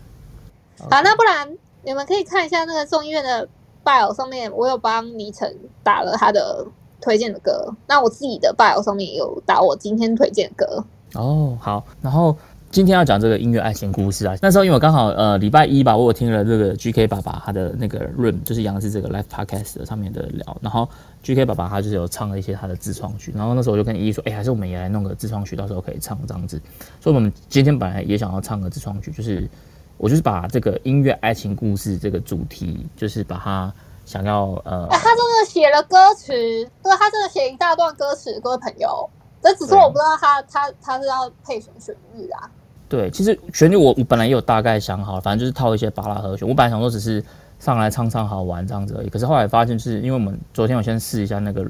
好，那不然你们可以看一下那个众议院的 bio 上面，我有帮倪晨打了他的推荐的歌，那我自己的 bio 上面也有打我今天推荐的歌。哦，好，然后今天要讲这个音乐爱情故事啊。那时候因为我刚好呃礼拜一吧，我有听了这个 GK 爸爸他的那个 Room，就是杨志这个 Live Podcast 上面的聊，然后 GK 爸爸他就是有唱了一些他的自创曲，然后那时候我就跟依依说，哎、还是我们也来弄个自创曲，到时候可以唱这样子。所以我们今天本来也想要唱个自创曲，就是我就是把这个音乐爱情故事这个主题，就是把它想要呃哎、他真的写了歌词，对他真的写一大段歌词，各位朋友。这只是我不知道他他他是要配什么旋律啊。对，其实旋律我我本来也有大概想好，反正就是套一些巴拉和弦。我本来想说只是上来唱唱好玩这样子而已，可是后来发现，就是因为我们昨天我先试一下那个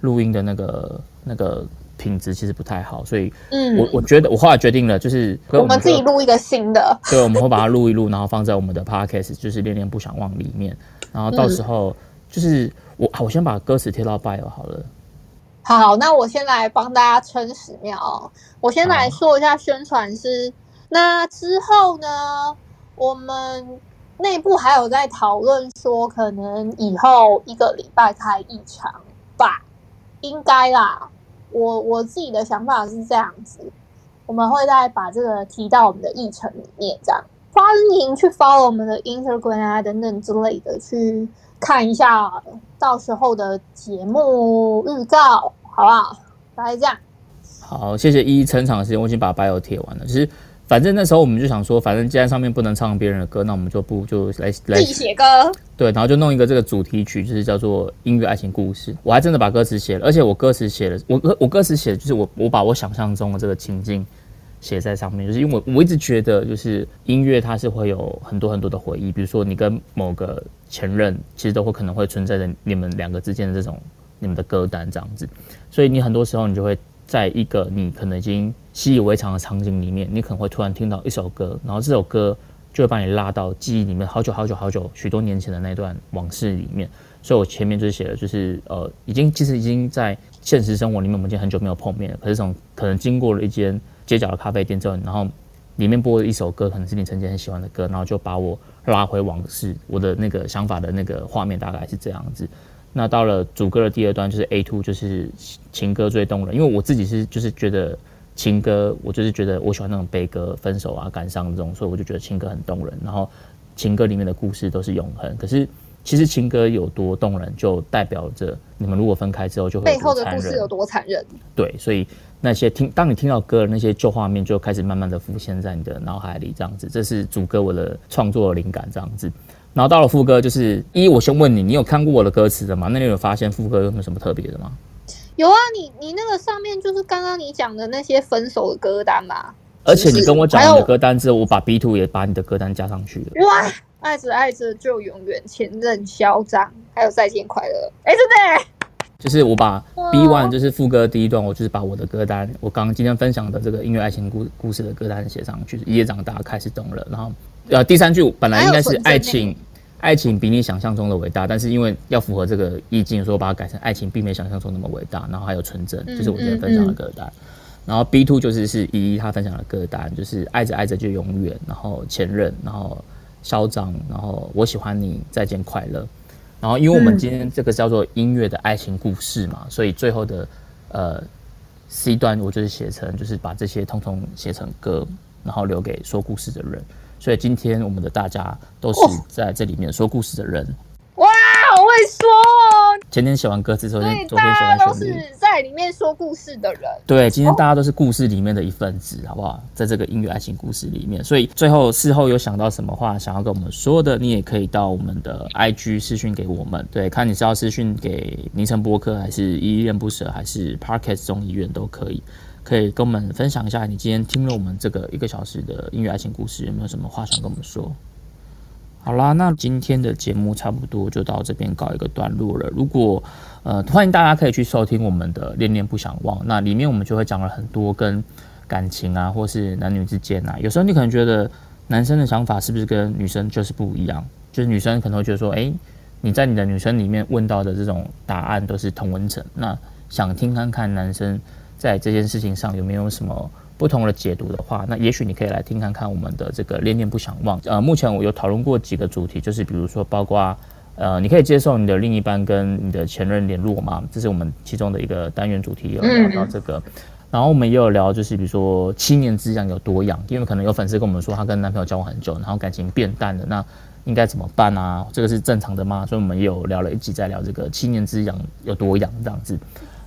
录音的那个那个品质其实不太好，所以嗯，我我觉得我后来决定了，就是我们自己录，一个新的。对，我们会把它录一录，然后放在我们的 podcast，就是恋恋不想忘里面，然后到时候就是我啊，我先把歌词贴到 bio 好了。好，那我先来帮大家撑十秒哦。我先来说一下宣传是，那之后呢，我们内部还有在讨论说，可能以后一个礼拜开一场吧，应该啦。我我自己的想法是这样子，我们会再把这个提到我们的议程里面，这样欢迎去 follow 我们的 Instagram 啊等等之类的，去看一下到时候的节目预告。好不好？大概这样。好，谢谢一一成长的时间，我已经把 bio 贴完了。其实反正那时候我们就想说，反正既然上面不能唱别人的歌，那我们就不就来来自己写歌。对，然后就弄一个这个主题曲，就是叫做音乐爱情故事。我还真的把歌词写了，而且我歌词写了，我歌我歌词写的就是我我把我想象中的这个情境写在上面，就是因为我我一直觉得，就是音乐它是会有很多很多的回忆，比如说你跟某个前任，其实都会可能会存在着你们两个之间的这种。你们的歌单这样子，所以你很多时候你就会在一个你可能已经习以为常的场景里面，你可能会突然听到一首歌，然后这首歌就会把你拉到记忆里面好久好久好久许多年前的那段往事里面。所以我前面就写了，就是呃，已经其实已经在现实生活里面我们已经很久没有碰面了，可是从可能经过了一间街角的咖啡店之后，然后里面播了一首歌，可能是你曾经很喜欢的歌，然后就把我拉回往事，我的那个想法的那个画面大概是这样子。那到了主歌的第二段就是 A two，就是情歌最动人，因为我自己是就是觉得情歌，我就是觉得我喜欢那种悲歌、分手啊、感伤这种，所以我就觉得情歌很动人。然后情歌里面的故事都是永恒，可是其实情歌有多动人，就代表着你们如果分开之后就会背后的故事有多残忍。对，所以那些听当你听到歌的那些旧画面就开始慢慢的浮现在你的脑海里，这样子，这是主歌我的创作灵感这样子。然后到了副歌，就是一，我先问你，你有看过我的歌词的吗？那你有发现副歌有没有什么特别的吗？有啊，你你那个上面就是刚刚你讲的那些分手的歌单嘛。而且你跟我讲你的歌单之后，我把 B two 也把你的歌单加上去了。哇，爱着爱着就永远，前任嚣张，还有再见快乐。哎，真的。就是我把 B one 就是副歌第一段，我就是把我的歌单，我刚刚今天分享的这个音乐爱情故故事的歌单写上去。一夜长大开始懂了，然后。呃，第三句本来应该是爱情，爱情比你想象中的伟大，但是因为要符合这个意境，所以我把它改成爱情并没想象中那么伟大。然后还有纯真，就是我今天分享的歌单。然后 B two 就是是依依他分享的歌单，就是爱着爱着就永远，然后前任，然后嚣张，然后我喜欢你，再见快乐。然后因为我们今天这个叫做音乐的爱情故事嘛，所以最后的呃 C 段我就是写成，就是把这些通通写成歌，然后留给说故事的人。所以今天我们的大家都是在这里面说故事的人。哇，好会说。前天写完歌词昨，天昨天写完旋律。都是在里面说故事的人。对，今天大家都是故事里面的一份子，好不好？在这个音乐爱情故事里面，所以最后事后有想到什么话想要跟我们说的，你也可以到我们的 IG 私讯给我们。对，看你是要私讯给凌晨播客，还是依恋不舍，还是 Parkes 中医院都可以。可以跟我们分享一下，你今天听了我们这个一个小时的音乐爱情故事，有没有什么话想跟我们说？好啦，那今天的节目差不多就到这边告一个段落了。如果呃，欢迎大家可以去收听我们的《恋恋不想忘》，那里面我们就会讲了很多跟感情啊，或是男女之间啊。有时候你可能觉得男生的想法是不是跟女生就是不一样？就是女生可能会觉得说，哎，你在你的女生里面问到的这种答案都是同文层，那想听看看男生。在这件事情上有没有什么不同的解读的话，那也许你可以来听看看我们的这个恋恋不想忘。呃，目前我有讨论过几个主题，就是比如说包括呃，你可以接受你的另一半跟你的前任联络吗？这是我们其中的一个单元主题，有聊到这个。然后我们也有聊，就是比如说七年之痒有多痒，因为可能有粉丝跟我们说，她跟男朋友交往很久，然后感情变淡了，那应该怎么办啊？这个是正常的吗？所以我们也有聊了一集，在聊这个七年之痒有多痒这样子。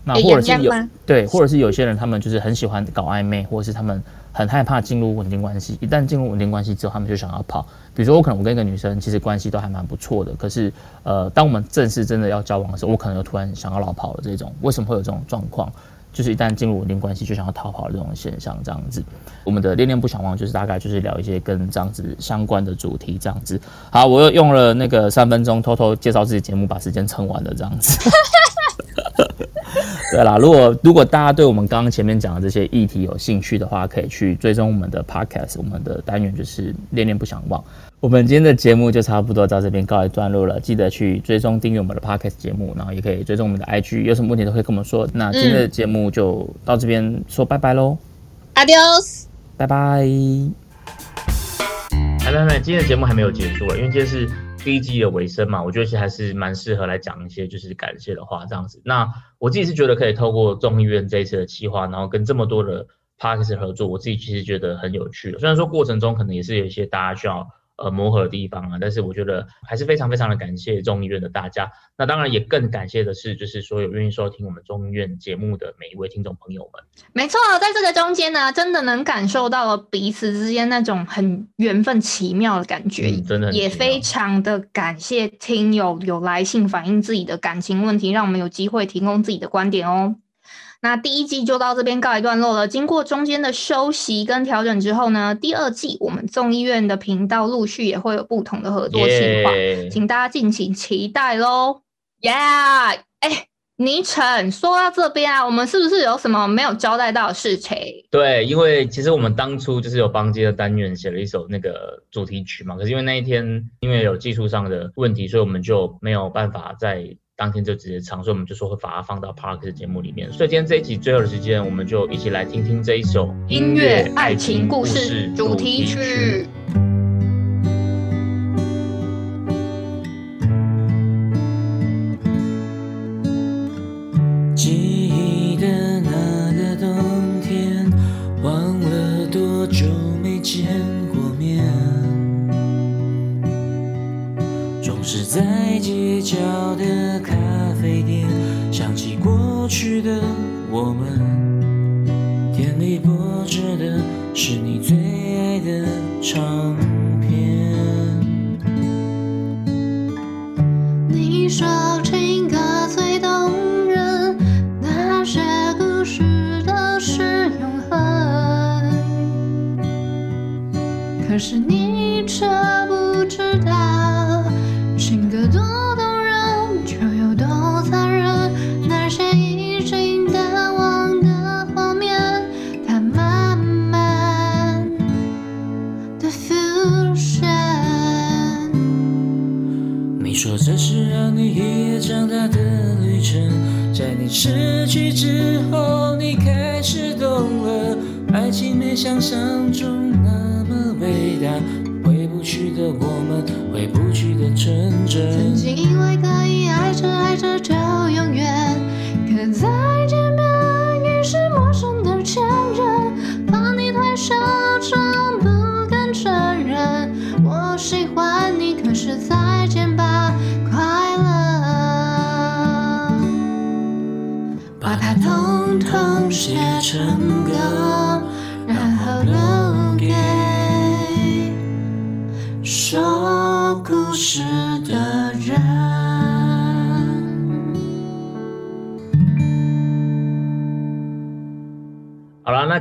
那或者是有对，或者是有些人他们就是很喜欢搞暧昧，或者是他们很害怕进入稳定关系。一旦进入稳定关系之后，他们就想要跑。比如说，我可能我跟一个女生其实关系都还蛮不错的，可是呃，当我们正式真的要交往的时候，我可能又突然想要老跑了。这种为什么会有这种状况？就是一旦进入稳定关系就想要逃跑的这种现象，这样子。我们的恋恋不想忘，就是大概就是聊一些跟这样子相关的主题，这样子。好，我又用了那个三分钟偷偷介绍自己节目，把时间撑完了，这样子。对啦，如果如果大家对我们刚刚前面讲的这些议题有兴趣的话，可以去追踪我们的 podcast，我们的单元就是恋恋不想忘。我们今天的节目就差不多到这边告一段落了，记得去追踪订阅我们的 podcast 节目，然后也可以追踪我们的 IG，有什么问题都可以跟我们说。那今天的节目就到这边说拜拜喽，Adios。拜拜。来来来，今天的节目还没有结束啊，因为今天是第一季的尾声嘛，我觉得其实还是蛮适合来讲一些就是感谢的话这样子。那我自己是觉得可以透过众议院这一次的企划，然后跟这么多的 p a r k 合作，我自己其实觉得很有趣。虽然说过程中可能也是有一些大家需要呃磨合的地方啊，但是我觉得还是非常非常的感谢众议院的大家。那当然也更感谢的是，就是所有愿意收听我们众议院节目的每一位听众朋友们。没错，在这个中间呢，真的能感受到了彼此之间那种很缘分奇妙的感觉，嗯真的也非常的感谢听友有来信反映自己的感情问题，让我们有机会提供自己的观点哦。那第一季就到这边告一段落了。经过中间的休息跟调整之后呢，第二季我们众议院的频道陆续也会有不同的合作计划。耶请大家敬请期待喽！耶！哎，倪晨，说到这边啊，我们是不是有什么没有交代到的事情？对，因为其实我们当初就是有帮这个单元写了一首那个主题曲嘛，可是因为那一天因为有技术上的问题，所以我们就没有办法在当天就直接唱，所以我们就说会把它放到 Park 的节目里面。所以今天这一集最后的时间，我们就一起来听听这一首音乐爱情故事主题曲。。街角的咖啡店，想起过去的我们，店里播着的是你最爱的唱片。你说情歌最动人，那些故事都是永恒。可是你却不知道，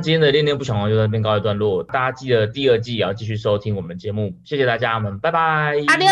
今天的恋恋不想忘就在这边告一段落，大家记得第二季也要继续收听我们的节目，谢谢大家，我们拜拜。阿牛。